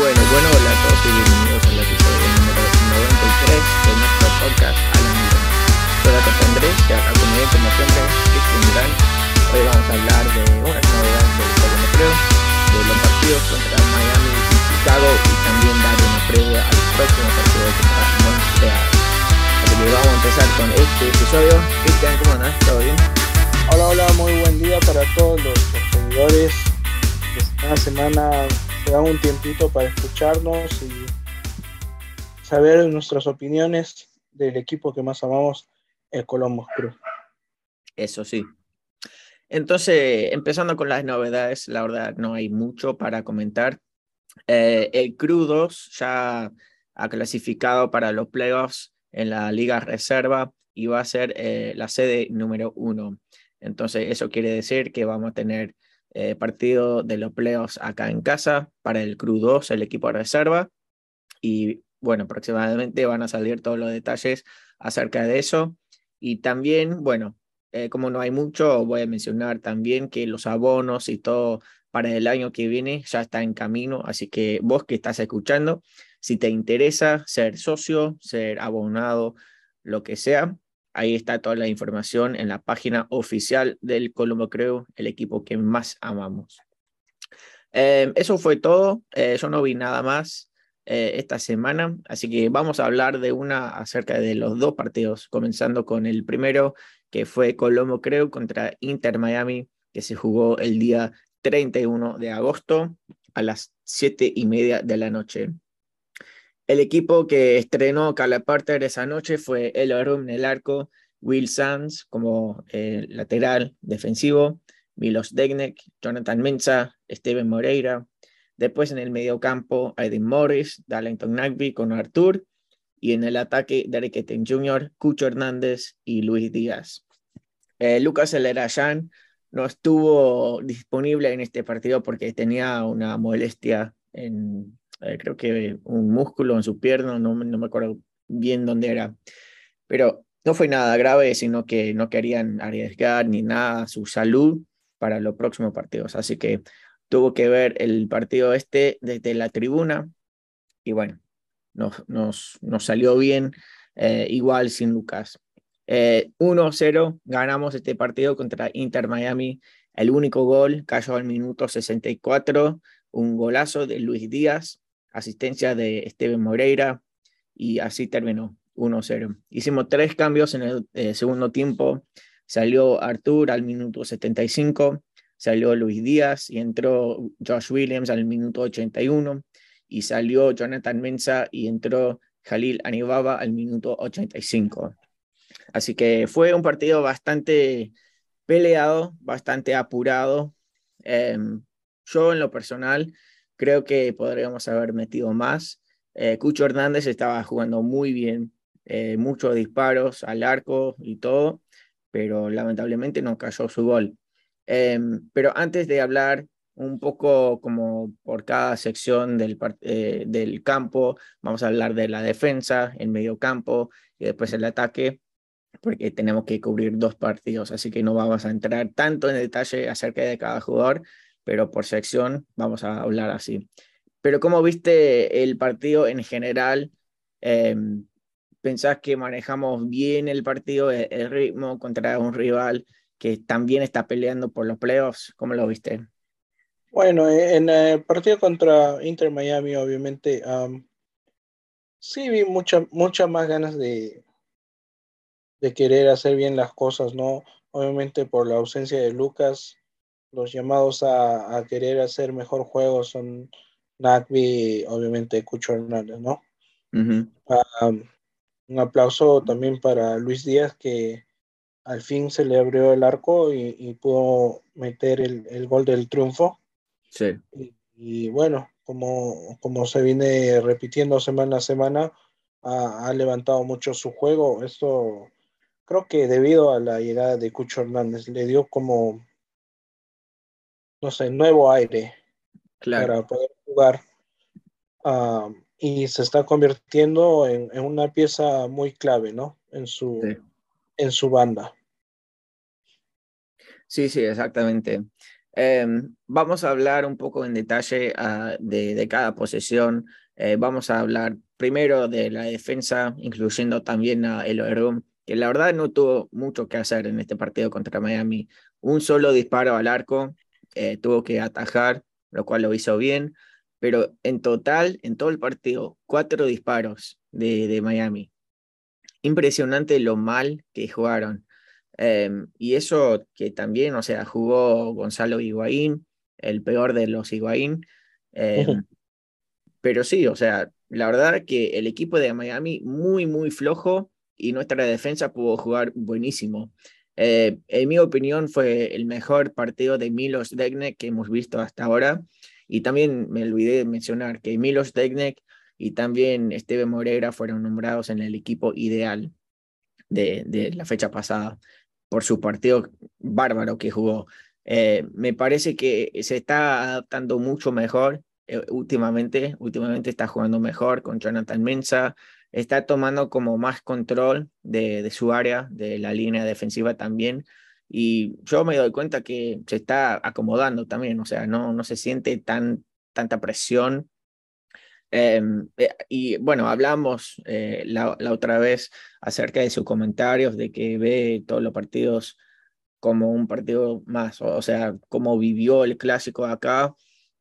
Bueno, bueno, hola a todos y bienvenidos al episodio número 93 de nuestro podcast A la Milton. Soy Dato Andrés y acá conmigo, como siempre, Cristian Durán. Hoy vamos a hablar de unas novedades del Colo creo, de los partidos contra Miami y Chicago y también dar una previa al próximo partido contra Montreal. Así que vamos a empezar con este episodio. Cristian, ¿cómo andás? ¿Todo bien? Hola, hola, muy buen día para todos los seguidores. Esta semana se dan un tiempito para escucharnos y saber nuestras opiniones del equipo que más amamos, el Columbus Crew. Eso sí. Entonces, empezando con las novedades, la verdad no hay mucho para comentar. Eh, el Crew 2 ya ha clasificado para los playoffs en la Liga Reserva y va a ser eh, la sede número uno. Entonces, eso quiere decir que vamos a tener eh, partido de los playoffs acá en casa para el Crew 2, el equipo de reserva. Y bueno, aproximadamente van a salir todos los detalles acerca de eso. Y también, bueno, eh, como no hay mucho, voy a mencionar también que los abonos y todo para el año que viene ya está en camino. Así que vos que estás escuchando, si te interesa ser socio, ser abonado, lo que sea, Ahí está toda la información en la página oficial del Colombo Creo, el equipo que más amamos. Eh, eso fue todo. Eh, yo no vi nada más eh, esta semana, así que vamos a hablar de una acerca de los dos partidos, comenzando con el primero, que fue Colombo Creo contra Inter Miami, que se jugó el día 31 de agosto a las 7 y media de la noche. El equipo que estrenó Carla Parter esa noche fue El Arum en el arco, Will Sands como eh, lateral defensivo, Milos Degnek, Jonathan Mensa, Steven Moreira. Después en el mediocampo, Aiden Morris, Darlington Nagby con Artur. Y en el ataque, Derek Eten Jr., Cucho Hernández y Luis Díaz. Eh, Lucas Elerayan no estuvo disponible en este partido porque tenía una molestia en, eh, creo que un músculo en su pierna, no, no me acuerdo bien dónde era, pero no fue nada grave, sino que no querían arriesgar ni nada su salud para los próximos partidos, así que tuvo que ver el partido este desde la tribuna y bueno, nos, nos, nos salió bien, eh, igual sin Lucas. 1-0 eh, ganamos este partido contra Inter Miami. El único gol cayó al minuto 64, un golazo de Luis Díaz asistencia de Esteban Moreira y así terminó 1-0. Hicimos tres cambios en el eh, segundo tiempo. Salió Artur al minuto 75, salió Luis Díaz y entró Josh Williams al minuto 81 y salió Jonathan Mensa y entró Jalil Anibaba al minuto 85. Así que fue un partido bastante peleado, bastante apurado. Em, yo en lo personal Creo que podríamos haber metido más. Eh, Cucho Hernández estaba jugando muy bien, eh, muchos disparos al arco y todo, pero lamentablemente no cayó su gol. Em, pero antes de hablar un poco como por cada sección del, eh, del campo, vamos a hablar de la defensa, el medio campo y después el ataque, porque tenemos que cubrir dos partidos, así que no vamos a entrar tanto en detalle acerca de cada jugador, pero por sección vamos a hablar así. Pero ¿cómo viste el partido en general? Em, ¿Pensás que manejamos bien el partido, e-, el, ritmo contra un rival que también está peleando por los playoffs? ¿Cómo lo viste? Bueno, eh, en el partido contra Inter Miami, obviamente, sí vi muchas mucha más ganas de, de querer hacer bien las cosas, ¿no? Obviamente por la ausencia de Lucas, los llamados a, querer hacer mejor juego son Nagby, obviamente Cucho Hernández, ¿no? un aplauso también para Luis Díaz que al fin se le abrió el arco y, pudo meter el, gol del triunfo. Sí. Y, bueno, como, como se viene repitiendo semana a semana, ha, ha, levantado mucho su juego. Esto creo que debido a la llegada de Cucho Hernández le dio como no sé, nuevo aire para poder jugar. Ah, y se está convirtiendo en, una pieza muy clave, ¿no? En su, en su banda. Sí, sí, exactamente. Em, vamos a hablar un poco en detalle ah, de, cada posesión. Eh, vamos a hablar primero de la defensa, incluyendo también a Eloy que la verdad no tuvo mucho que hacer en este partido contra Miami. Un solo disparo al arco, eh, tuvo que atajar, lo cual lo hizo bien, pero en total, en todo el partido, cuatro disparos de, de Miami. Impresionante lo mal que jugaron. Em, y eso que también, o sea, jugó Gonzalo Higuaín, el peor de los Higuaín. Em, pero sí, o sea, la verdad que el equipo de Miami muy, muy flojo y nuestra defensa pudo jugar buenísimo. Eh, en mi opinión fue el mejor partido de Milos Degnek que hemos visto hasta ahora. Y también me olvidé de mencionar que Milos Degnek y también Esteve Moreira fueron nombrados en el equipo ideal de, la fecha pasada por su partido bárbaro que jugó. Eh, me parece que se está adaptando mucho mejor eh, últimamente, últimamente está jugando mejor con Jonathan Mensa, está tomando como más control de, su área, de la línea defensiva también. Y yo me doy cuenta que se está acomodando también, o sea, no, no se siente tan, tanta presión Em, eh, y bueno, hablamos eh, la, otra vez acerca de sus comentarios, de que ve todos los partidos como un partido más, o, sea, cómo vivió el clásico acá,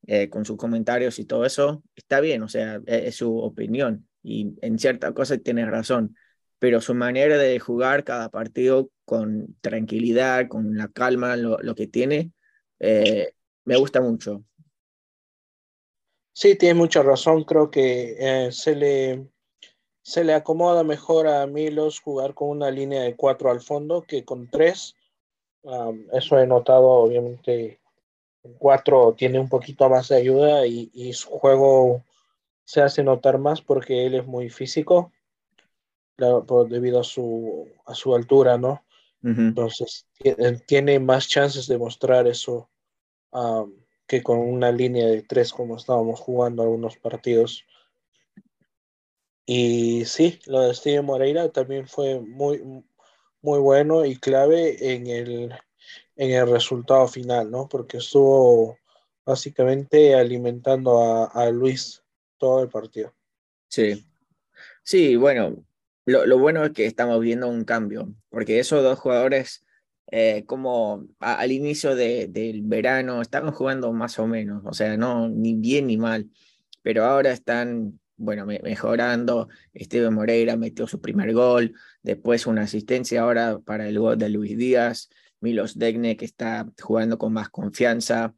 eh, con sus comentarios y todo eso, está bien, o sea, e, es, su opinión y en cierta cosa tiene razón, pero su manera de jugar cada partido con tranquilidad, con la calma, lo, que tiene, me gusta mucho. Sí, tiene mucha razón. Creo que eh, se, le, se le acomoda mejor a Milos jugar con una línea de cuatro al fondo que con tres. eso he notado, obviamente. Cuatro tiene un poquito más de ayuda y, su juego se hace notar más porque él es muy físico, debido a su, a su altura, ¿no? Entonces, tiene más chances de mostrar eso que con una línea de tres como estábamos jugando algunos partidos. Y sí, lo de Steven Moreira también fue muy, muy bueno y clave en el, en el resultado final, ¿no? Porque estuvo básicamente alimentando a, a Luis todo el partido. Sí, sí, bueno, lo, lo, bueno es que estamos viendo un cambio, porque esos dos jugadores eh, como al inicio del verano estaban jugando más o menos, o sea, no ni bien ni mal, pero ahora están, bueno, mejorando. Esteban Moreira metió su primer gol, después una asistencia ahora para el gol de Luis Díaz, Milos Degne que está jugando con más confianza.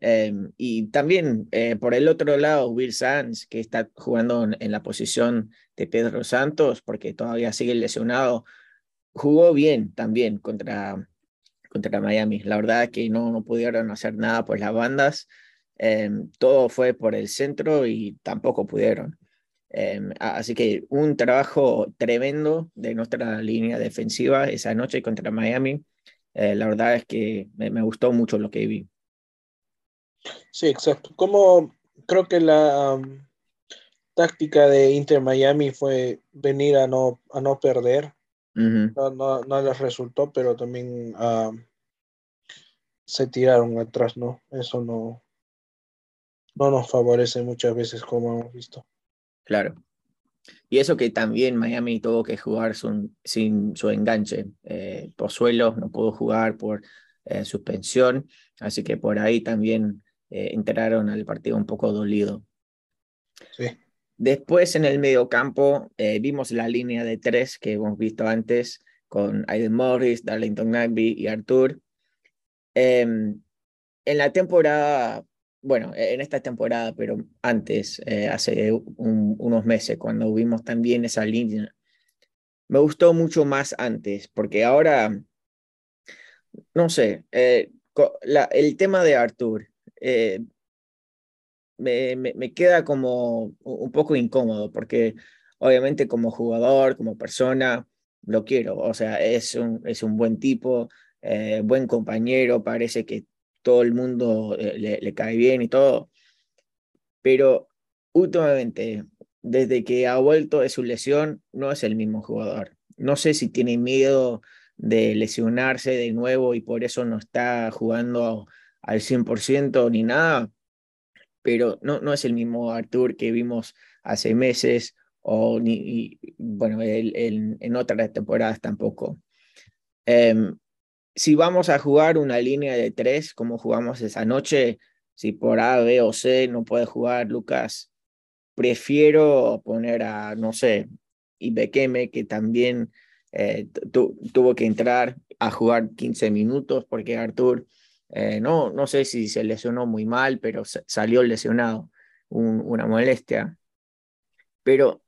Em, y también eh, por el otro lado, Will Sanz, que está jugando en la posición de Pedro Santos, porque todavía sigue lesionado, jugó bien también contra, contra Miami. La verdad que no, no pudieron hacer nada por las bandas. Em, todo fue por el centro y tampoco pudieron. Em, así que un trabajo tremendo de nuestra línea defensiva esa noche contra Miami. Eh, la verdad es que me, gustó mucho lo que vi. Sí, exacto. Como creo que la um, táctica de Inter Miami fue venir a no, a no perder no, no, no, les resultó, pero también ah, se tiraron atrás, ¿no? Eso no, no nos favorece muchas veces, como hemos visto. Claro. Y eso que también Miami tuvo que jugar sin su enganche. Eh, Pozuelo no pudo jugar por eh, suspensión, así que por ahí también eh, entraron al partido un poco dolido. Sí. Después en el mediocampo eh, vimos la línea de tres que hemos visto antes con Aiden Morris, Darlington Nagby y Arthur. Em, en la temporada, bueno, en esta temporada, pero antes, eh, hace unos meses, cuando vimos también esa línea, me gustó mucho más antes, porque ahora, no sé, eh, el tema de Arthur, me, me, queda como un poco incómodo, porque obviamente como jugador, como persona, lo quiero. O sea, es un, es un buen tipo, eh, buen compañero, parece que todo el mundo eh, le, le, cae bien y todo. Pero últimamente, desde que ha vuelto de su lesión, no es el mismo jugador. No sé si tiene miedo de lesionarse de nuevo y por eso no está jugando al 100% ni nada, pero no, no es el mismo Artur que vimos hace meses o ni, bueno, en otras temporadas tampoco. Em, si vamos a jugar una línea de tres como jugamos esa noche, si por A, B o C no puede jugar Lucas, prefiero poner a, no sé, Ibekeme, que también eh, tuvo que entrar a jugar 15 minutos porque Artur, eh, no, no sé si se lesionó muy mal, pero salió lesionado, una molestia. Pero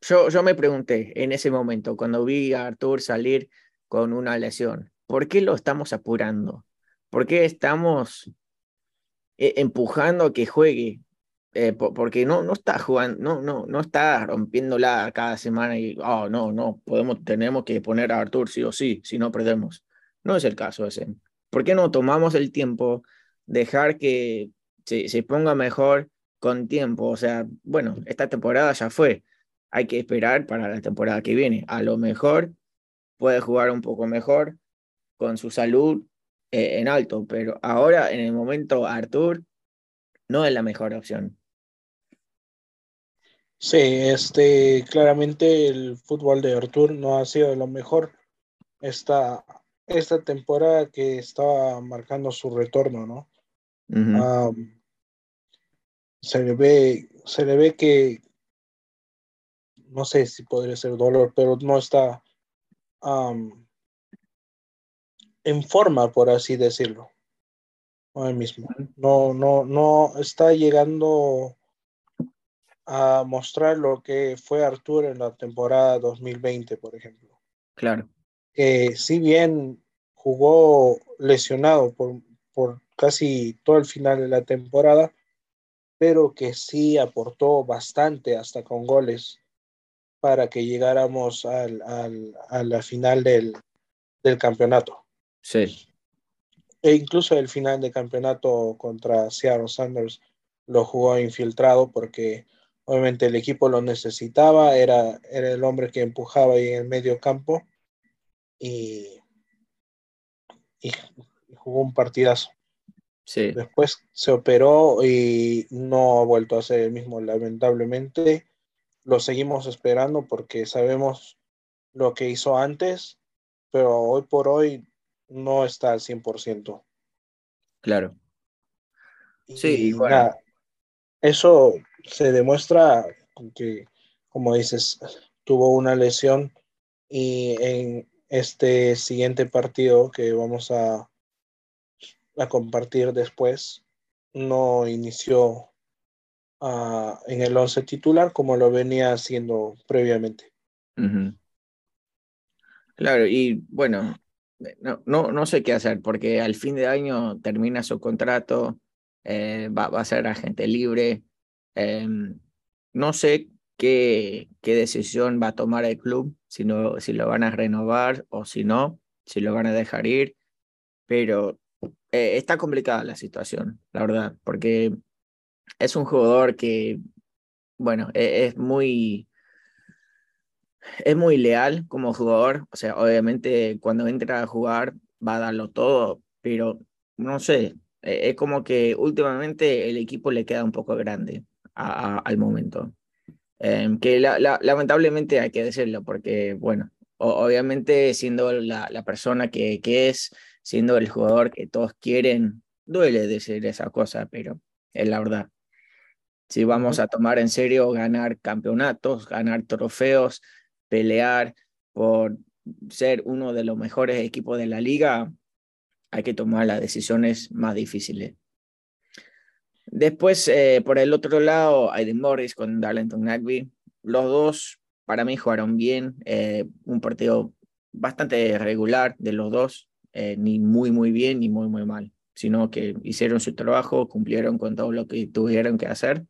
yo, yo me pregunté en ese momento, cuando vi a Artur salir con una lesión, ¿por qué lo estamos apurando? ¿Por qué estamos eh, empujando a que juegue? Eh, porque no, no está jugando, no, no, no está rompiéndola cada semana y, oh, no, no, podemos, tenemos que poner a Artur sí o sí, si no perdemos. No es el caso ese. ¿Por qué no tomamos el tiempo, dejar que se, ponga mejor con tiempo? O sea, bueno, esta temporada ya fue, hay que esperar para la temporada que viene. A lo mejor puede jugar un poco mejor con su salud eh, en alto, pero ahora en el momento Artur no es la mejor opción. Sí, este, claramente el fútbol de Artur no ha sido lo mejor esta, esta temporada que estaba marcando su retorno, ¿no? se le ve, se le ve que no sé si podría ser dolor, pero no está en forma, por así decirlo. Ahora mismo. No, no, no está llegando a mostrar lo que fue Arturo en la temporada 2020, por ejemplo. Claro. Que si bien jugó lesionado por, por casi todo el final de la temporada, pero que sí aportó bastante hasta con goles para que llegáramos al, al, a la final del, del campeonato. Sí. E incluso el final del campeonato contra Seattle Sanders lo jugó infiltrado porque obviamente el equipo lo necesitaba, era, era el hombre que empujaba ahí en el medio campo y, y jugó un partidazo. Sí. Después se operó y no ha vuelto a ser el mismo, lamentablemente. Lo seguimos esperando porque sabemos lo que hizo antes, pero hoy por hoy no está al 100%. Claro. sí, bueno. eso se demuestra que, como dices, tuvo una lesión y en este siguiente partido que vamos a, a compartir después, no inició uh, en el once titular como lo venía haciendo previamente. Claro, y bueno, no, no, no sé qué hacer porque al fin de año termina su contrato, eh, va, va, a ser agente libre. Eh, no sé qué, qué decisión va a tomar el club, si, no, si lo van a renovar o si no, si lo van a dejar ir, pero eh, está complicada la situación, la verdad, porque es un jugador que, bueno, e, es muy es muy leal como jugador, o sea, obviamente cuando entra a jugar va a darlo todo, pero no sé, e-, es como que últimamente el equipo le queda un poco grande al momento. Em, que lamentablemente hay que decirlo, porque bueno, obviamente siendo la, la persona que, que es, siendo el jugador que todos quieren, duele decir esa cosa, pero es la verdad. Si vamos a tomar en serio ganar campeonatos, ganar trofeos, pelear por ser uno de los mejores equipos de la liga, hay que tomar las decisiones más difíciles. Después, eh, por el otro lado, Aiden Morris con Darlington Nagby. Los dos, para mí, jugaron bien. Eh, un partido bastante regular de los dos, eh, ni muy, muy bien, ni muy, muy mal, sino que hicieron su trabajo, cumplieron con todo lo que tuvieron que hacer.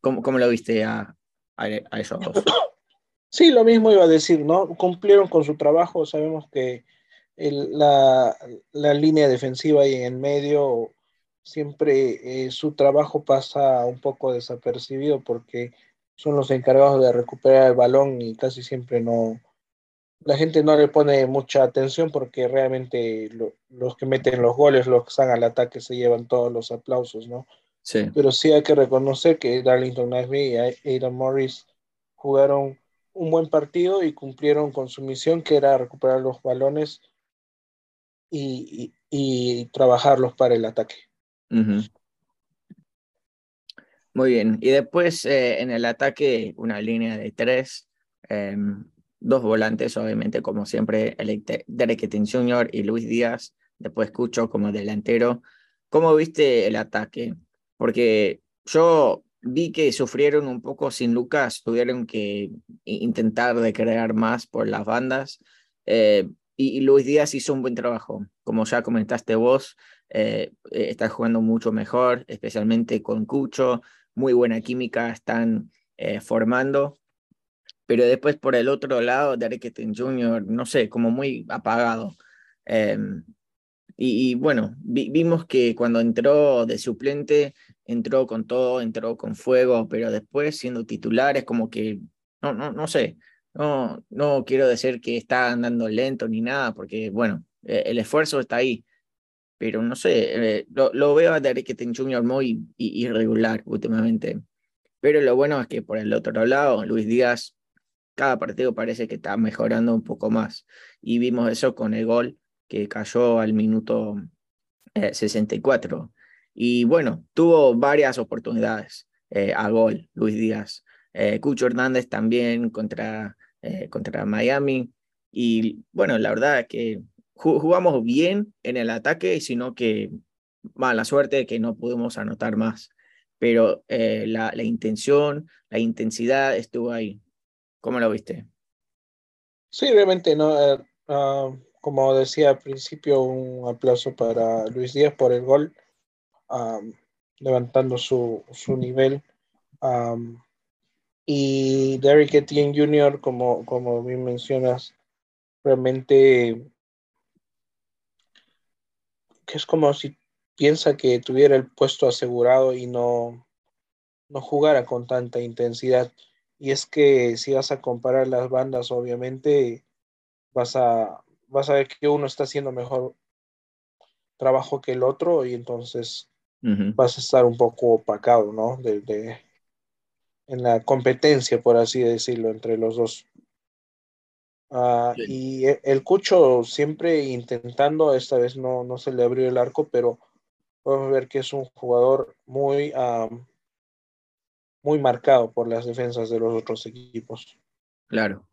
¿cómo, ¿cómo, lo viste a, a esos dos? Sí, lo mismo iba a decir, ¿no? Cumplieron con su trabajo, sabemos que la, línea defensiva ahí en el medio siempre eh, su trabajo pasa un poco desapercibido porque son los encargados de recuperar el balón y casi siempre no, la gente no le pone mucha atención porque realmente los que meten los goles, los que están al ataque, se llevan todos los aplausos, ¿no? Sí. Pero sí hay que reconocer que Darlington Nashby y Aidan Morris jugaron un buen partido y cumplieron con su misión, que era recuperar los balones y, y, trabajarlos para el ataque. Muy bien. Y después eh, en el ataque, una línea de tres. Em, dos volantes, obviamente, como siempre, Derek Etting Jr. y Luis Díaz. Después escucho como delantero. ¿Cómo viste el ataque? Porque yo vi que sufrieron un poco sin Lucas, tuvieron que intentar de crear más por las bandas. Eh, y, Luis Díaz hizo un buen trabajo. Como ya comentaste vos, eh, eh, está jugando mucho mejor, especialmente con Cucho. Muy buena química están formando pero después por el otro lado, Derek Etten Jr., no sé, como muy apagado. Em, y, bueno, vimos que cuando entró de suplente, entró con todo, entró con fuego, pero después siendo titular es como que, no, no, no sé, no, no quiero decir que está andando lento ni nada, porque bueno, e, el esfuerzo está ahí, pero no sé, eh, lo, veo a Etten Jr. muy irregular últimamente. Pero lo bueno es que por el otro lado, Luis Díaz cada partido parece que está mejorando un poco más. Y vimos eso con el gol que cayó al minuto 64. Eh, y bueno, tuvo varias oportunidades eh, a gol, Luis Díaz. Eh, Cucho Hernández también contra, contra Miami. Y bueno, la verdad es que jugamos bien en el ataque, sino que mala suerte que no pudimos anotar más. Pero la, la intención, la intensidad estuvo ahí. ¿Cómo lo viste? Sí, realmente no. Eh, ah, como decía al principio, un aplauso para Luis Díaz por el gol, levantando su, su nivel. y Derrick Etienne Jr., como, como bien mencionas, realmente que es como si piensa que tuviera el puesto asegurado y no, no jugara con tanta intensidad. Y es que si vas a comparar las bandas, obviamente vas a, vas a ver que uno está haciendo mejor trabajo que el otro y entonces vas a estar un poco opacado, ¿no? De, en la competencia, por así decirlo, entre los dos. Ah, y e, el Cucho siempre intentando, esta vez no, no se le abrió el arco, pero podemos ver que es un jugador muy muy marcado por las defensas de los otros equipos. Claro.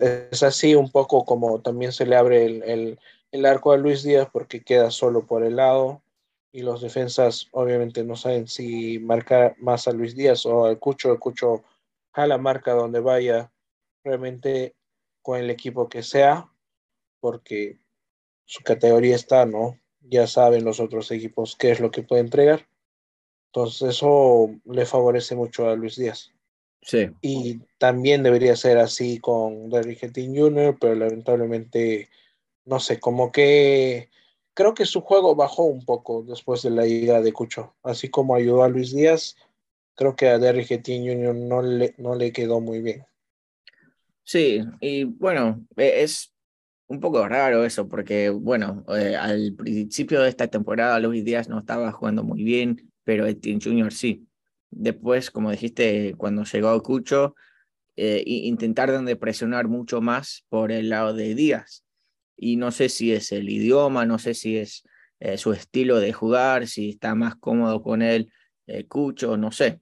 es así un poco como también se le abre el, el, arco a Luis Díaz porque queda solo por el lado y los defensas obviamente no saben si marcar más a Luis Díaz o al Cucho. El Cucho a la marca donde vaya realmente con el equipo que sea porque su categoría está, ¿no? Ya saben los otros equipos qué es lo que puede entregar. Entonces eso le favorece mucho a Luis Díaz. Sí. Y también debería ser así con Derrick Henry Jr., pero lamentablemente, no sé, como que creo que su juego bajó un poco después de la llegada de Cucho. Así como ayudó a Luis Díaz, creo que a Derrick Henry Jr. no le, no le quedó muy bien. Sí, y bueno, e, es un poco raro eso, porque bueno, eh, al principio de esta temporada Luis Díaz no estaba jugando muy bien, pero Etienne Junior sí. Después, como dijiste, cuando llegó Cucho, eh, intentaron de presionar mucho más por el lado de Díaz. Y no sé si es el idioma, no sé si es eh, su estilo de jugar, si está más cómodo con él eh, Cucho, no sé.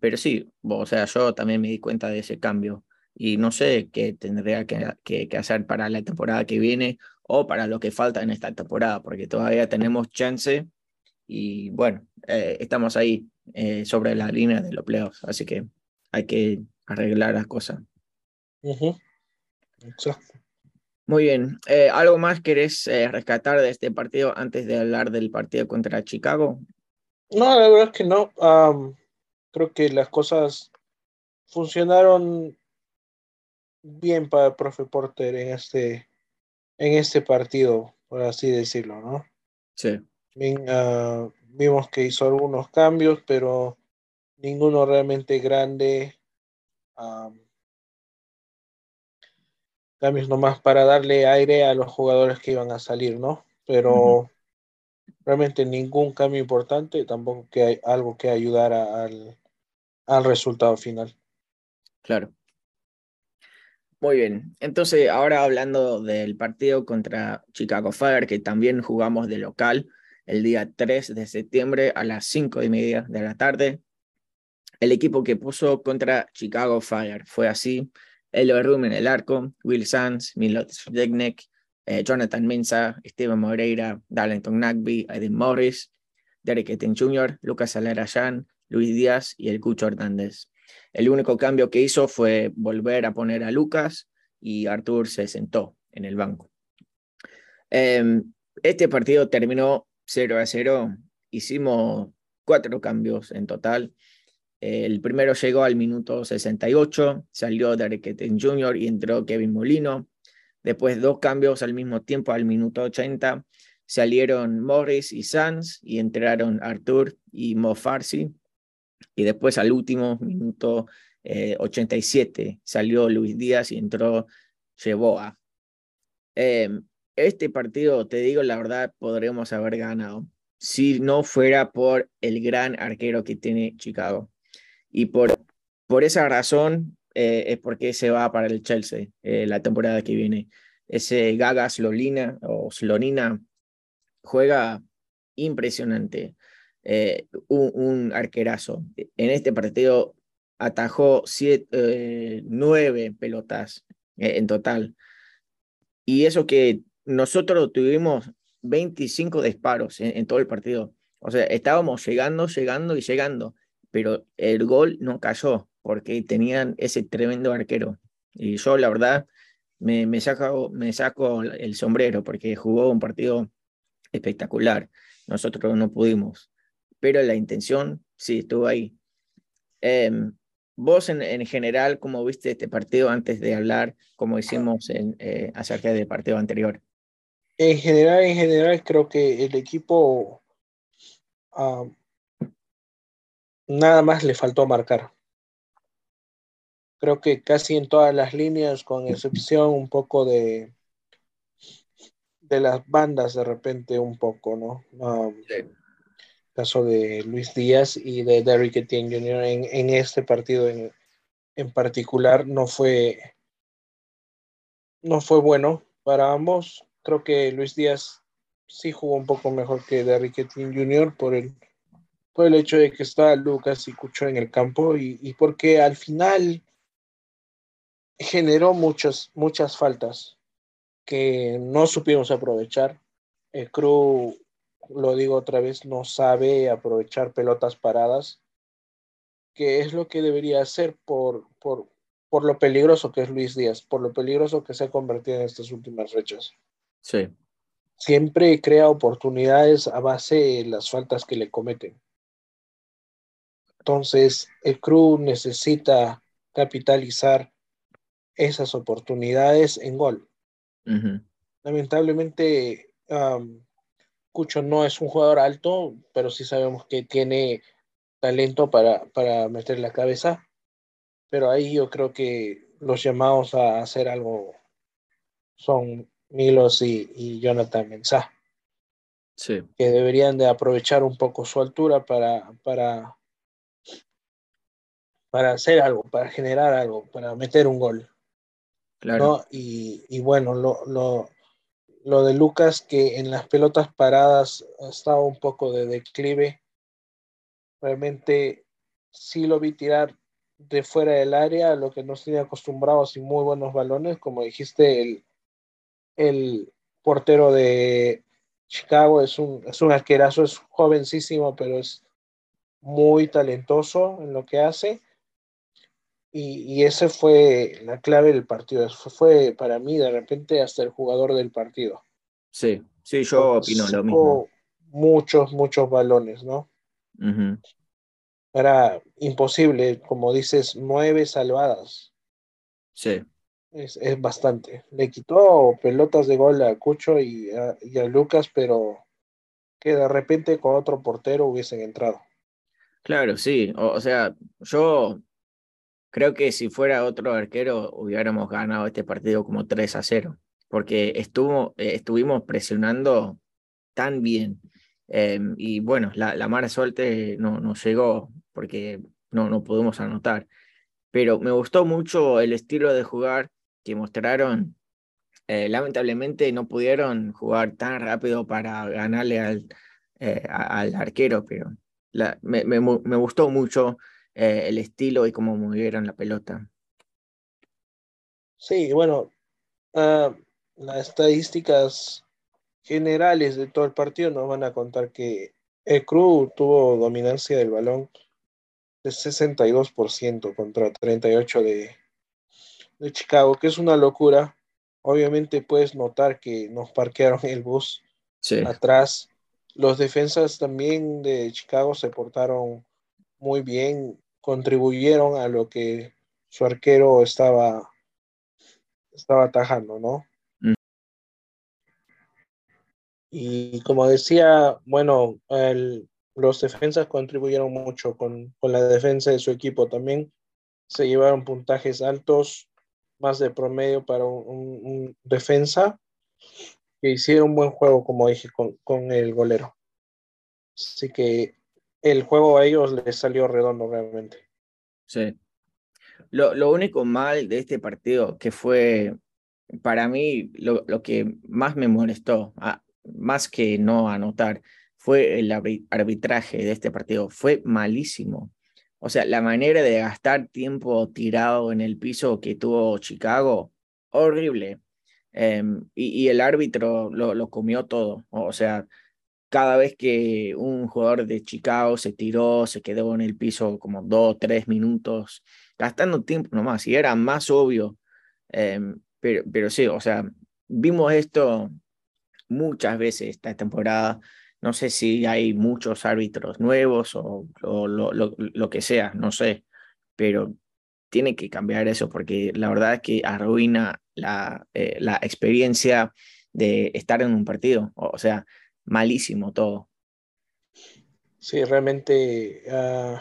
Pero sí, o sea, yo también me di cuenta de ese cambio y no sé qué tendría que, que, hacer para la temporada que viene o para lo que falta en esta temporada, porque todavía tenemos chance y bueno, eh, estamos ahí eh, sobre la línea de los playoffs, así que hay que arreglar las cosas. Muy bien. Eh, ¿Algo más querés rescatar de este partido antes de hablar del partido contra Chicago? No, la verdad es que no. creo que las cosas funcionaron bien para el profe Porter en este, en este partido, por así decirlo, ¿no? Sí. Ah, vimos que hizo algunos cambios, pero ninguno realmente grande. cambios nomás para darle aire a los jugadores que iban a salir, ¿no? Pero realmente ningún cambio importante, tampoco que hay algo que ayudara al, al resultado final. Claro. Muy bien, entonces ahora hablando del partido contra Chicago Fire, que también jugamos de local el día 3 de septiembre a las 5 y media de la tarde. El equipo que puso contra Chicago Fire fue así, Elo Rum en el arco, Will Sands, Milot Degnek, eh, Jonathan Mensa, Steven Moreira, Darlington Nagby, Edwin Morris, Derek Eten Jr., Lucas Alarayan, Luis Díaz y el Cucho Hernández. El único cambio que hizo fue volver a poner a Lucas y Artur se sentó en el banco. Em, este partido terminó 0 a 0. Hicimos cuatro cambios en total. El primero llegó al minuto 68, salió Derek Eten Jr. y entró Kevin Molino. Después dos cambios al mismo tiempo al minuto 80. Salieron Morris y Sanz y entraron Artur y Mo Farsi. Y después al último minuto 87 eh, salió Luis Díaz y entró Cheboa. Em, este partido, te digo la verdad, podremos haber ganado si no fuera por el gran arquero que tiene Chicago. Y por, por esa razón eh, es porque se va para el Chelsea eh, la temporada que viene. Ese Gaga Slolina o Slonina juega impresionante. Eh, un, arquerazo. En este partido atajó siete, nueve pelotas en total. Y eso que nosotros tuvimos 25 disparos en, todo el partido. O sea, estábamos llegando, llegando y llegando, pero el gol no cayó porque tenían ese tremendo arquero. Y yo, la verdad, me, me, saco, me saco el sombrero porque jugó un partido espectacular. Nosotros no pudimos, pero la intención sí estuvo ahí. Em, vos, en, en, general, ¿cómo viste este partido antes de hablar, como hicimos en, eh, acerca del partido anterior? En general, en general, creo que el equipo ah, nada más le faltó marcar creo que casi en todas las líneas, con excepción un poco de, de las bandas de repente un poco, ¿no? Um, Caso de Luis Díaz y de Derrick Etienne Jr. En, en este partido en, en, particular no fue no fue bueno para ambos. Creo que Luis Díaz sí jugó un poco mejor que Derrick Etienne Jr. por el por el hecho de que está Lucas y Cucho en el campo y, y porque al final generó muchas, muchas faltas que no supimos aprovechar. El crew, lo digo otra vez, no sabe aprovechar pelotas paradas, que es lo que debería hacer por, por, por lo peligroso que es Luis Díaz, por lo peligroso que se ha convertido en estas últimas fechas. Sí. Siempre crea oportunidades a base de las faltas que le cometen. Entonces, el crew necesita capitalizar esas oportunidades en gol. Lamentablemente, Cucho no es un jugador alto, pero sí sabemos que tiene talento para, para meter la cabeza. Pero ahí yo creo que los llamados a hacer algo son Milos y, y Jonathan Mensah. Sí. Que deberían de aprovechar un poco su altura para, para, para hacer algo, para generar algo, para meter un gol. Claro. Y, y, bueno, lo, lo, lo, de Lucas, que en las pelotas paradas estaba un poco de declive. Realmente sí lo vi tirar de fuera del área, lo que nos tenía acostumbrados y muy buenos balones, como dijiste, el, el portero de Chicago es un, es un es jovencísimo, pero es muy talentoso en lo que hace y, y ese fue la clave del partido. Eso fue para mí de repente hasta el jugador del partido. Sí, sí, yo opino lo mismo. Muchos, muchos balones, ¿no? Era imposible, como dices, nueve salvadas. Sí. Es, es, bastante. Le quitó pelotas de gol a Cucho y a, y a Lucas, pero que de repente con otro portero hubiesen entrado. Claro, sí. O, o sea, yo creo que si fuera otro arquero hubiéramos ganado este partido como 3 a 0, porque estuvo, eh, estuvimos presionando tan bien. Em, y bueno, la, la mala suerte no, no llegó porque no, no pudimos anotar. Pero me gustó mucho el estilo de jugar que mostraron. Eh, lamentablemente no pudieron jugar tan rápido para ganarle al, eh, al arquero, pero la, me, me, me, gustó mucho eh, el estilo y cómo movieron la pelota. Sí, bueno, uh, las estadísticas generales de todo el partido nos van a contar que el Cruz tuvo dominancia del balón de 62% contra 38% de, de Chicago, que es una locura. Obviamente puedes notar que nos parquearon el bus sí. atrás. Los defensas también de Chicago se portaron muy bien, contribuyeron a lo que su arquero estaba, estaba atajando, ¿no? Mm. Y como decía, bueno, el, los defensas contribuyeron mucho con, con, la defensa de su equipo también. Se llevaron puntajes altos, más de promedio para un, un, un defensa, que hicieron un buen juego, como dije, con, con, el golero. Así que el juego a ellos les salió redondo realmente. Sí. Lo, lo único mal de este partido, que fue para mí lo, lo que más me molestó, más que no anotar, fue el arbitraje de este partido. Fue malísimo. O sea, la manera de gastar tiempo tirado en el piso que tuvo Chicago, horrible. Eh, y, y, el árbitro lo, lo, comió todo. O sea, cada vez que un jugador de Chicago se tiró, se quedó en el piso como dos, tres minutos, gastando tiempo nomás. Y era más obvio. Eh, pero, pero sí, o sea, vimos esto muchas veces esta temporada no sé si hay muchos árbitros nuevos o, o lo, lo, lo, que sea, no sé, pero tiene que cambiar eso porque la verdad es que arruina la, eh, la experiencia de estar en un partido, o sea, malísimo todo. Sí, realmente uh,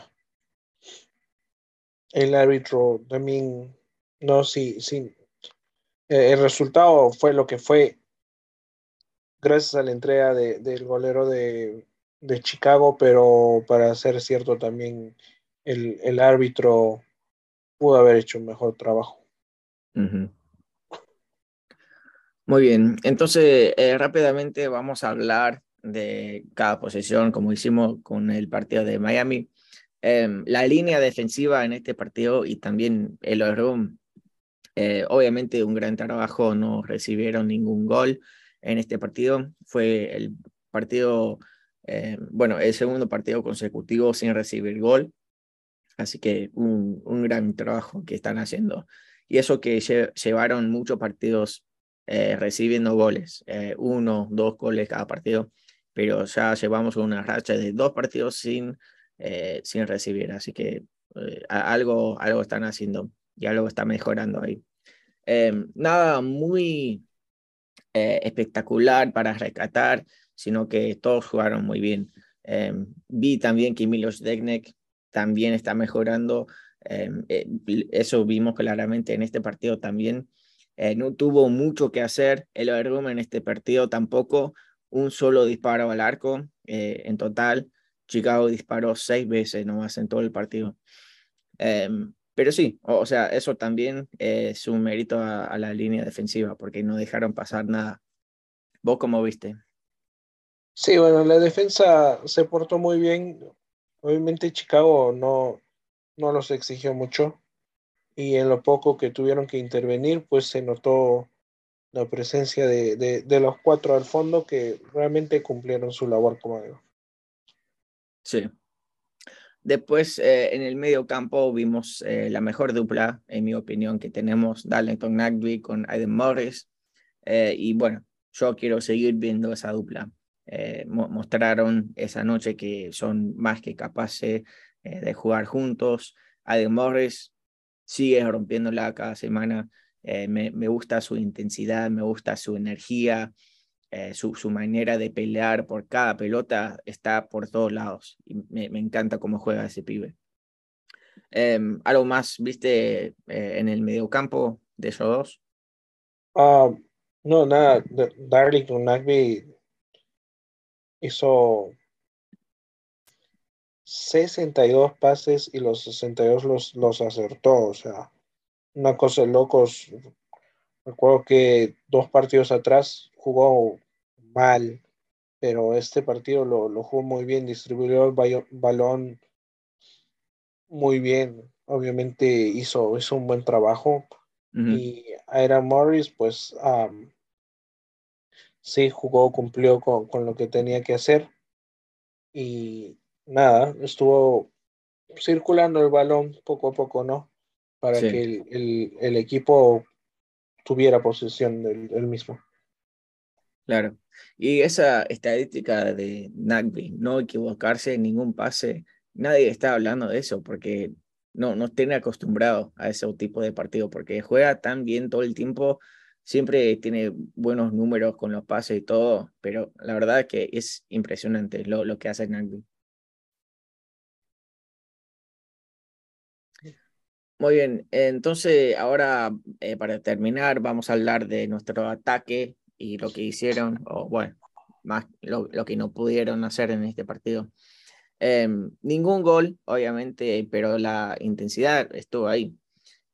el árbitro también, no, sí, sí, el resultado fue lo que fue gracias a la entrega de, del golero de, de, Chicago, pero para ser cierto también el, el, árbitro pudo haber hecho un mejor trabajo. Uh -huh. Muy bien, entonces eh, rápidamente vamos a hablar de cada posesión, como hicimos con el partido de Miami. Eh, la línea defensiva en este partido y también el room, eh, obviamente un gran trabajo, no recibieron ningún gol en este partido. Fue el partido, eh, bueno, el segundo partido consecutivo sin recibir gol. Así que un, un gran trabajo que están haciendo. Y eso que lle llevaron muchos partidos eh, recibiendo goles, eh, uno, dos goles cada partido, pero ya llevamos una racha de dos partidos sin, eh, sin recibir. Así que algo, algo están haciendo y algo está mejorando ahí. nada muy eh, espectacular para rescatar, sino que todos jugaron muy bien. Eh, vi también que Milos Degnek también está mejorando. Eh, eso vimos claramente en este partido también. No tuvo mucho que hacer el Overroom en este partido tampoco. Un solo disparo al arco en total. Chicago disparó seis veces nomás en todo el partido. Pero sí, o, sea, eso también es un mérito a, a, la línea defensiva, porque no dejaron pasar nada. ¿Vos cómo viste? Sí, bueno, la defensa se portó muy bien. Obviamente Chicago no, no los exigió mucho y en lo poco que tuvieron que intervenir, pues se notó la presencia de, de, de los cuatro al fondo que realmente cumplieron su labor como digo. Sí, Después, eh, en el medio campo, vimos eh, la mejor dupla, en mi opinión, que tenemos, Darlington Nagby con Aiden Morris. Eh, y bueno, yo quiero seguir viendo esa dupla. Eh, mo mostraron esa noche que son más que capaces de jugar juntos. Aiden Morris sigue rompiéndola cada semana. Me, me, gusta su intensidad, me gusta su energía, eh, su, su, manera de pelear por cada pelota está por todos lados. Y me, me encanta cómo juega ese pibe. Em, ¿Algo más viste eh, en el mediocampo de esos dos? Ah, no, nada. Darlington Nagby hizo 62 pases y los 62 los, los acertó. O sea, una cosa de locos. Recuerdo que dos partidos atrás jugó mal, pero este partido lo, lo jugó muy bien, distribuyó el balón muy bien. Obviamente hizo, hizo un buen trabajo. Y Aaron Morris, pues sí jugó, cumplió con, con, lo que tenía que hacer. Y nada, estuvo circulando el balón poco a poco, ¿no? Para que el, el, el, equipo tuviera posesión del, del, mismo. Claro. Y esa estadística de Nagby, no equivocarse en ningún pase, nadie está hablando de eso porque no, no tiene acostumbrado a ese tipo de partido, porque juega tan bien todo el tiempo, siempre tiene buenos números con los pases y todo, pero la verdad es que es impresionante lo, lo que hace Nagby. Muy bien, entonces ahora eh, para terminar vamos a hablar de nuestro ataque y lo que hicieron, o bueno, más lo, que no pudieron hacer en este partido. Eh, ningún gol, obviamente, pero la intensidad estuvo ahí.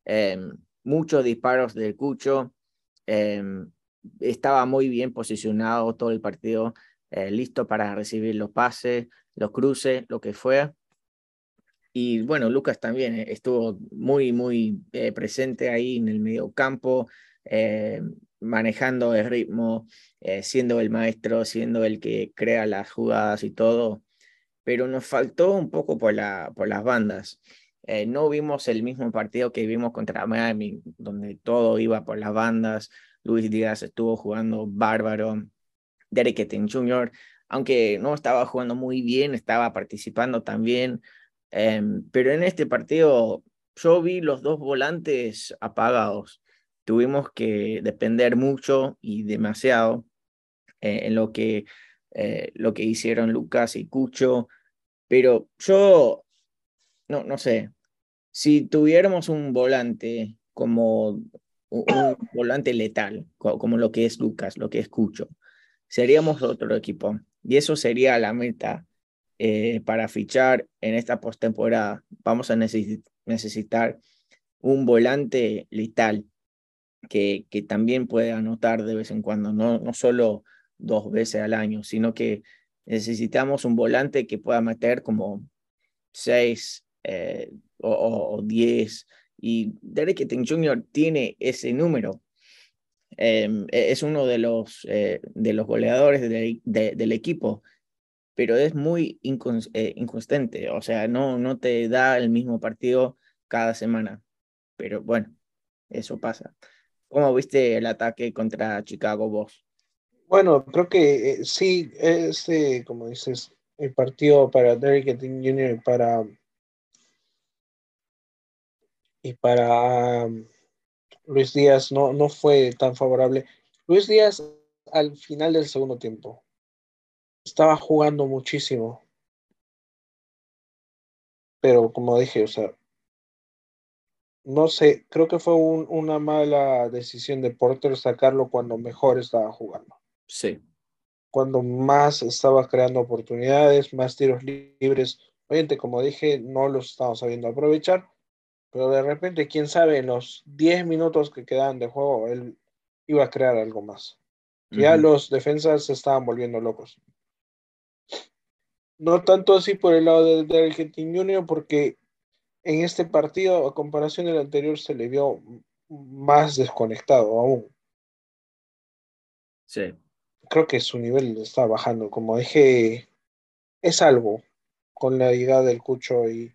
Eh, muchos disparos del Cucho. Eh, estaba muy bien posicionado todo el partido, listo para recibir los pases, los cruces, lo que fuera. Y bueno, Lucas también eh, estuvo muy, muy eh, presente ahí en el medio campo, eh, manejando el ritmo, siendo el maestro, siendo el que crea las jugadas y todo. Pero nos faltó un poco por, la, por las bandas. no vimos el mismo partido que vimos contra Miami, donde todo iba por las bandas. Luis Díaz estuvo jugando bárbaro. Derek Etten Jr., aunque no estaba jugando muy bien, estaba participando también. Em, pero en este partido yo vi los dos volantes apagados. Tuvimos que depender mucho y demasiado eh, en lo que, eh, lo que hicieron Lucas y Cucho. Pero yo, no, no sé, si tuviéramos un volante como un, volante letal, como lo que es Lucas, lo que es Cucho, seríamos otro equipo. Y eso sería la meta eh, para fichar en esta postemporada. Vamos a necesitar un volante letal que, también pueda anotar de vez en cuando, no, no solo dos veces al año, sino que necesitamos un volante que pueda meter como seis eh, o, diez. Y Derek Etten Jr. tiene ese número. Em, e-, es uno de los, eh, de los goleadores del equipo pero es muy eh, inconstante, o sea, no, no te da el mismo partido cada semana, pero bueno, eso pasa. ¿Cómo viste el ataque contra Chicago vos? Bueno, creo que eh, sí, este, como dices, el partido para Derrick Jr. y para y para um, Luis Díaz no, no fue tan favorable. Luis Díaz al final del segundo tiempo estaba jugando muchísimo. Pero como dije, o sea, no sé, creo que fue un, una mala decisión de Porter sacarlo cuando mejor estaba jugando. Sí. Cuando más estaba creando oportunidades, más tiros libres. Obviamente, como dije, no los estamos sabiendo aprovechar, pero de repente, quién sabe, en los 10 minutos que quedaban de juego, él iba a crear algo más. Ya los defensas se estaban volviendo locos. No tanto así por el lado del de Argentina Junior, porque en este partido, a comparación del anterior, se le vio más desconectado aún. Sí. Creo que su nivel está bajando. Como dije, es algo con la llegada del Cucho y,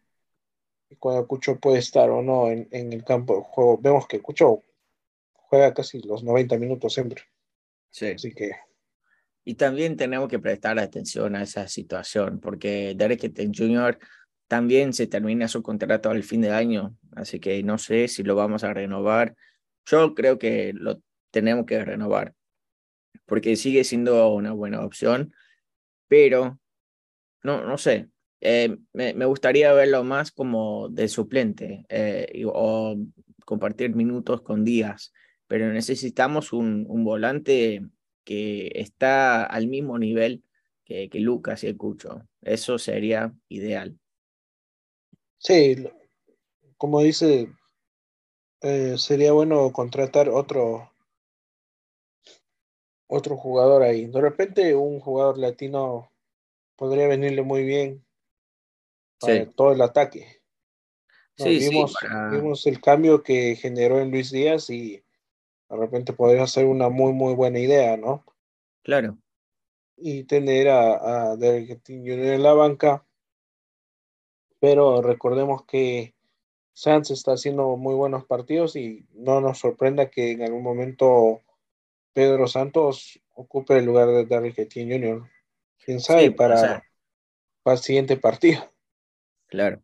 cuando Cucho puede estar o no en, en, el campo de juego. Vemos que Cucho juega casi los 90 minutos siempre. Sí. Así que y también tenemos que prestar atención a esa situación, porque Derek Jr. también se termina su contrato al fin de año, así que no sé si lo vamos a renovar. Yo creo que lo tenemos que renovar, porque sigue siendo una buena opción, pero no, no sé, eh, me, gustaría verlo más como de suplente eh, o compartir minutos con Díaz, pero necesitamos un, un, volante que está al mismo nivel que, que Lucas y el Cucho. Eso sería ideal. Sí, como dice, eh, sería bueno contratar otro otro jugador ahí. De repente un jugador latino podría venirle muy bien para todo el ataque. sí, vimos, vimos el cambio que generó en Luis Díaz y de repente podría ser una muy, muy buena idea, ¿no? Claro. Y tener a, a Derek en la banca. Pero recordemos que Sanz está haciendo muy buenos partidos y no nos sorprenda que en algún momento Pedro Santos ocupe el lugar de Derrick Etienne Jr. Quién sabe para, para, el siguiente partido. Claro.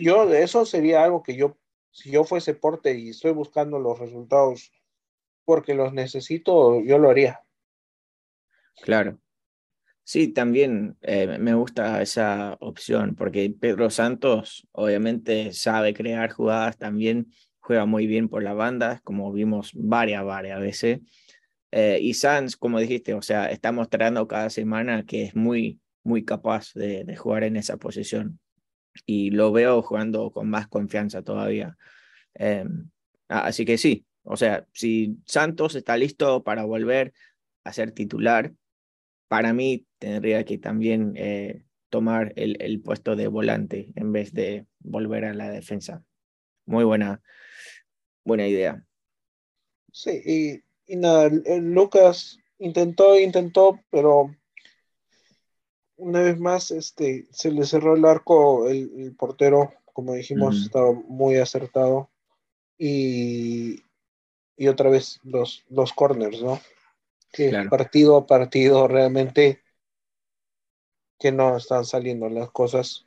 yo, eso sería algo que yo, si yo fuese porte y estoy buscando los resultados porque los necesito, yo lo haría. Claro. Sí, también eh, me gusta esa opción porque Pedro Santos obviamente sabe crear jugadas, también juega muy bien por la banda, como vimos varias, varias veces. Eh, y Sanz, como dijiste, o sea, está mostrando cada semana que es muy, muy capaz de, jugar en esa posición. Y lo veo jugando con más confianza todavía. Eh, así que sí, o sea, si Santos está listo para volver a ser titular, para mí tendría que también eh, tomar el, el puesto de volante en vez de volver a la defensa. Muy buena, buena idea. Sí, y y nada, Lucas intentó, intentó, pero una vez más este, se le cerró el arco el, portero, como dijimos, estaba muy acertado. Y, y otra vez los, los corners, ¿no? Que partido a partido realmente que no están saliendo las cosas.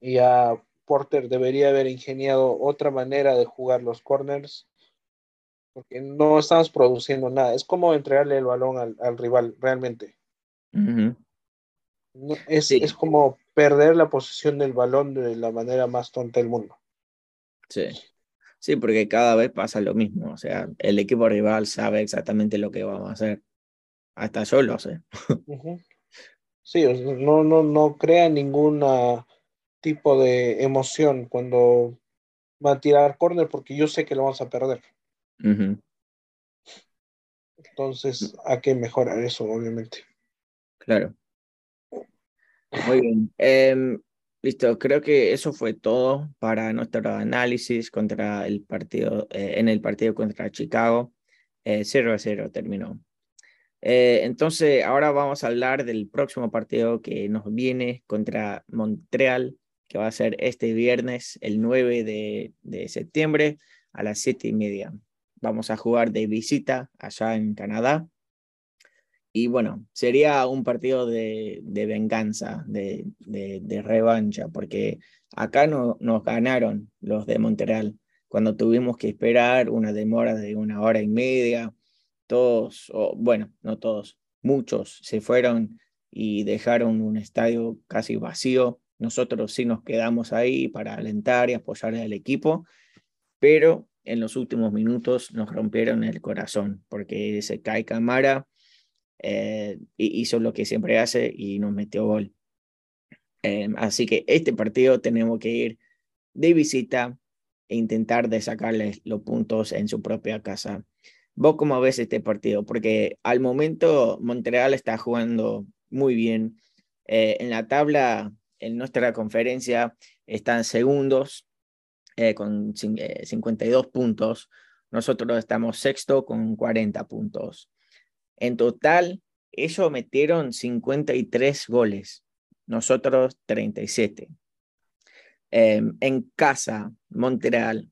Y a Porter debería haber ingeniado otra manera de jugar los corners porque no estamos produciendo nada. Es como entregarle el balón al, rival, realmente. es, es, como perder la posición del balón de la manera más tonta del mundo. Sí. Sí, porque cada vez pasa lo mismo. O sea, el equipo rival sabe exactamente lo que vamos a hacer. Hasta yo lo sé. Sí, no, no, no crea ningún tipo de emoción cuando va a tirar córner porque yo sé que lo vamos a perder. Entonces, hay que mejorar eso, obviamente. Claro. Muy bien. Em, listo, creo que eso fue todo para nuestro análisis contra el partido, eh, en el partido contra Chicago. 0 eh, a 0 terminó. Eh, entonces, ahora vamos a hablar del próximo partido que nos viene contra Montreal, que va a ser este viernes, el 9 de, de septiembre, a las 7 y media. Vamos a jugar de visita allá en Canadá. Y bueno, sería un partido de, venganza, de, de, revancha, porque acá no, nos ganaron los de Montreal cuando tuvimos que esperar una demora de una hora y media. Todos, o bueno, no todos, muchos se fueron y dejaron un estadio casi vacío. Nosotros sí nos quedamos ahí para alentar y apoyar al equipo, pero en los últimos minutos nos rompieron el corazón, porque se cae Camara, eh, hizo lo que siempre hace y nos metió gol. Eh, así que este partido tenemos que ir de visita e intentar de sacarles los puntos en su propia casa. ¿Vos cómo ves este partido? Porque al momento Montreal está jugando muy bien. Eh, en la tabla, en nuestra conferencia, están segundos eh, con 52 eh, puntos. Nosotros estamos sexto con 40 puntos. En total, ellos metieron 53 goles, nosotros 37. Em, en casa, Montreal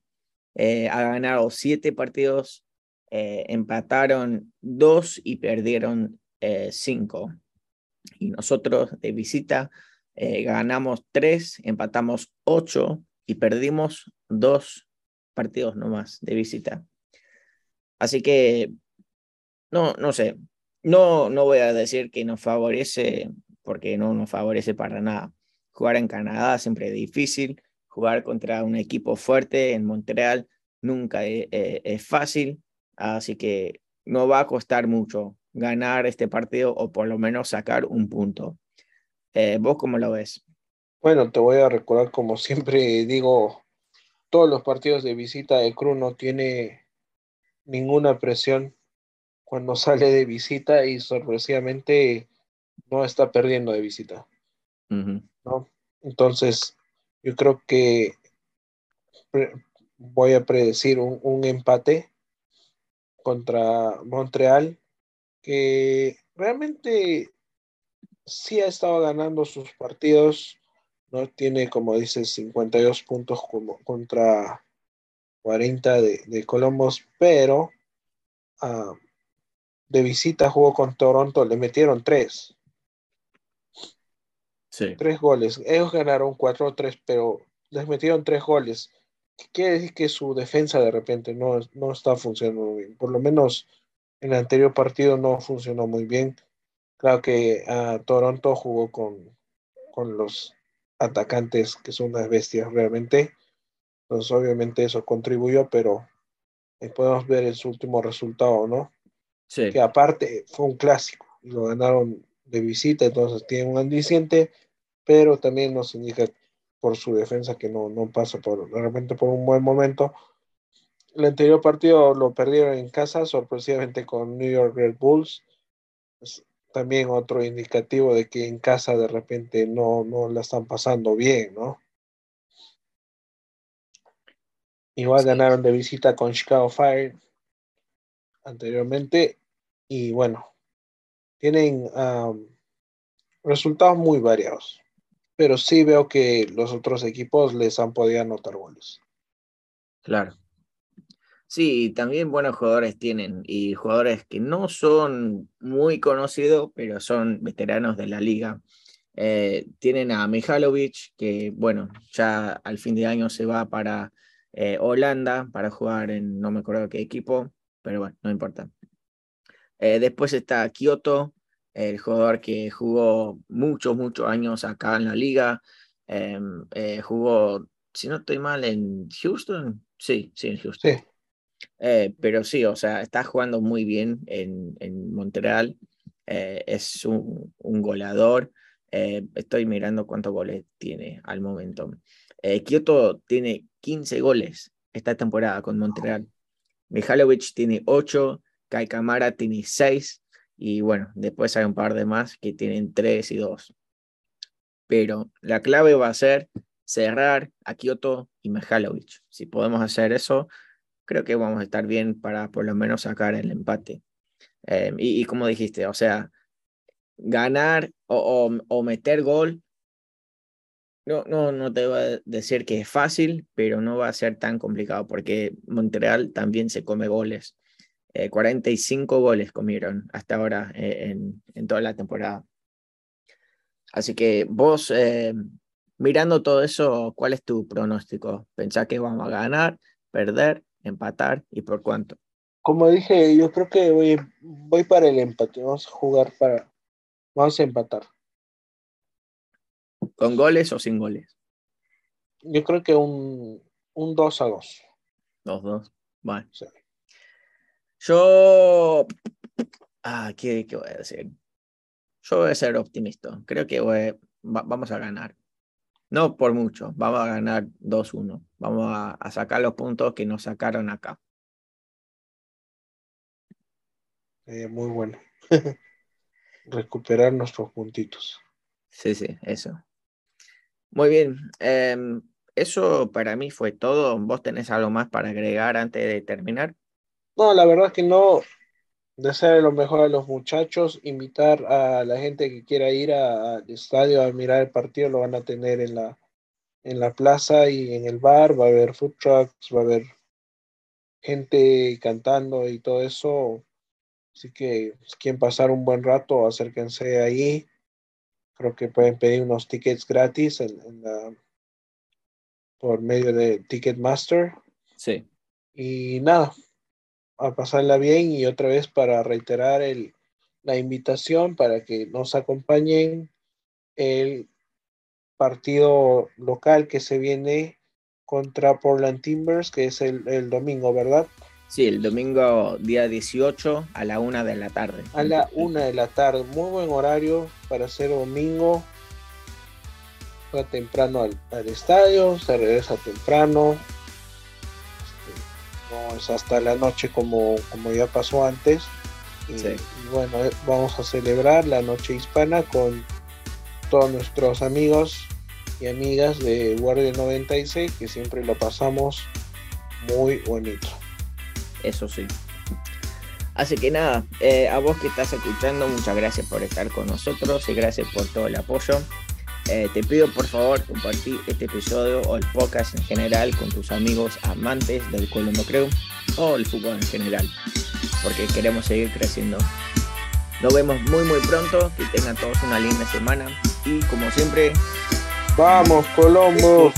eh, ha ganado 7 partidos, empataron 2 y perdieron 5. y nosotros de visita ganamos 3, empatamos 8 y perdimos dos partidos nomás de visita. Así que, no, no sé, no, no voy a decir que nos favorece, porque no nos favorece para nada. jugar en Canadá siempre es difícil, jugar contra un equipo fuerte en Montreal nunca es, es fácil, así que no va a costar mucho ganar este partido o por lo menos sacar un punto. Eh, ¿Vos cómo lo ves? Bueno, te voy a recordar, como siempre digo, todos los partidos de visita de Cruz no tiene ninguna presión cuando sale de visita y sorpresivamente no está perdiendo de visita. ¿no? Entonces, yo creo que voy a predecir un, un empate contra Montreal, que realmente sí ha estado ganando sus partidos, no tiene, como dices, 52 puntos como contra 40 de, de Columbus, pero uh, de visita jugó con Toronto, le metieron tres. Sí. Tres goles. Ellos ganaron 4-3, pero les metieron tres goles. Quiere decir que su defensa de repente no, no está funcionando bien. Por lo menos en el anterior partido no funcionó muy bien. Claro que uh, Toronto jugó con, con los atacantes que son unas bestias realmente. Entonces obviamente eso contribuyó, pero eh, podemos ver el su último resultado, ¿no? Sí. Que aparte fue un clásico y lo ganaron de visita, entonces tiene un aliciente, pero también nos indica por su defensa que no, no pasa por, de repente por un buen momento. El anterior partido lo perdieron en casa, sorpresivamente con New York Red Bulls. Es también otro indicativo de que en casa de repente no, no la están pasando bien, ¿no? Igual ganaron de visita con Chicago Fire anteriormente. Y bueno, tienen resultados muy variados. Pero sí veo que los otros equipos les han podido anotar goles. Claro. Sí, también buenos jugadores tienen y jugadores que no son muy conocidos, pero son veteranos de la liga. Eh, tienen a Mihalovic, que bueno, ya al fin de año se va para eh, Holanda para jugar en no me acuerdo qué equipo, pero bueno, no importa. Eh, después está Kyoto, el jugador que jugó muchos, muchos años acá en la liga. Em, jugó, si no estoy mal, en Houston. Sí, sí, en Houston. Sí. Eh, pero sí, o sea, está jugando muy bien en, en Montreal. Eh, es un, un goleador. Eh, estoy mirando cuántos goles tiene al momento. Kyoto tiene 15 goles esta temporada con Montreal. Mihalovic tiene 8, Kai Kamara tiene 6 y bueno, después hay un par de más que tienen 3 y 2. Pero la clave va a ser cerrar a Kyoto y Mihalovic. Si podemos hacer eso, creo que vamos a estar bien para por lo menos sacar el empate. Y, y, como dijiste, o sea, ganar o, o, o, meter gol, no, no, no te voy a decir que es fácil, pero no va a ser tan complicado porque Montreal también se come goles. Eh, 45 goles comieron hasta ahora eh, en, en, toda la temporada. Así que vos, eh, mirando todo eso, ¿cuál es tu pronóstico? ¿Pensás que vamos a ganar, perder? empatar y por cuánto. Como dije, yo creo que voy, voy para el empate. Vamos a jugar para. Vamos a empatar. ¿Con goles o sin goles? Yo creo que un, un 2 a 2. 2-2. Vale. Sí. Yo. Ah, ¿qué, ¿qué, voy a decir? Yo voy a ser optimista. Creo que voy, va, vamos a ganar. No por mucho, vamos a ganar 2-1. Vamos a, a, sacar los puntos que nos sacaron acá. Eh, muy bueno. Recuperar nuestros puntitos. Sí, sí, eso. Muy bien. Eh, eso para mí fue todo. ¿Vos tenés algo más para agregar antes de terminar? No, la verdad que no. Desear lo mejor a los muchachos, invitar a la gente que quiera ir al estadio a mirar el partido, lo van a tener en la, en la plaza y en el bar, va a haber food trucks, va a haber gente cantando y todo eso. Así que si quieren pasar un buen rato, acérquense ahí. Creo que pueden pedir unos tickets gratis en, en la, por medio de Ticketmaster. Sí. Y nada, a pasarla bien y otra vez para reiterar el, la invitación para que nos acompañen el partido local que se viene contra Portland Timbers, que es el, el domingo, ¿verdad? Sí, el domingo día 18 a la una de la tarde. A la una de la tarde, muy buen horario para ser domingo. Va temprano al, estadio, se regresa temprano. Es hasta la noche como, como ya pasó antes. Y, bueno, eh, vamos a celebrar la noche hispana con todos nuestros amigos y amigas de Guardia 96 que siempre lo pasamos muy bonito eso sí. Así que nada, eh, a vos que estás escuchando, muchas gracias por estar con nosotros y gracias por todo el apoyo. Eh, te pido por favor compartir este episodio o el podcast en general con tus amigos amantes del Colombo Crew o el fútbol en general, porque queremos seguir creciendo. Nos vemos muy muy pronto, que tengan todos una linda semana y como siempre, vamos Colombo.